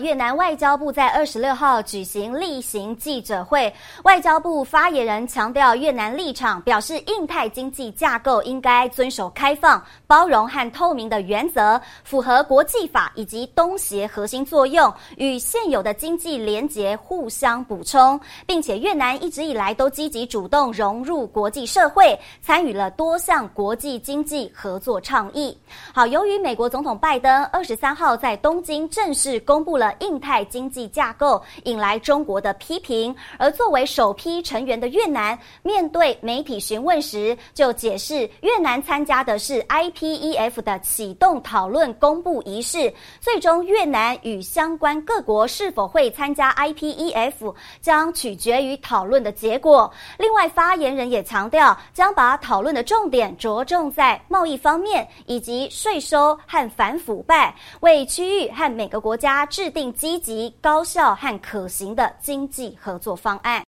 越南外交部在二十六号举行例行记者会，外交部发言人强调越南立场，表示印太经济架构应该遵守开放、包容和透明的原则，符合国际法以及东协核心作用，与现有的经济连结互相补充，并且越南一直以来都积极主动融入国际社会，参与了多项国际经济合作倡议。好，由于美国总统拜登二十三号在东京正式公布了。印太经济架构引来中国的批评，而作为首批成员的越南，面对媒体询问时，就解释越南参加的是 IPEF 的启动讨论公布仪式。最终，越南与相关各国是否会参加 IPEF，将取决于讨论的结果。另外，发言人也强调，将把讨论的重点着重在贸易方面，以及税收和反腐败，为区域和每个国家制定并。积极、高效和可行的经济合作方案。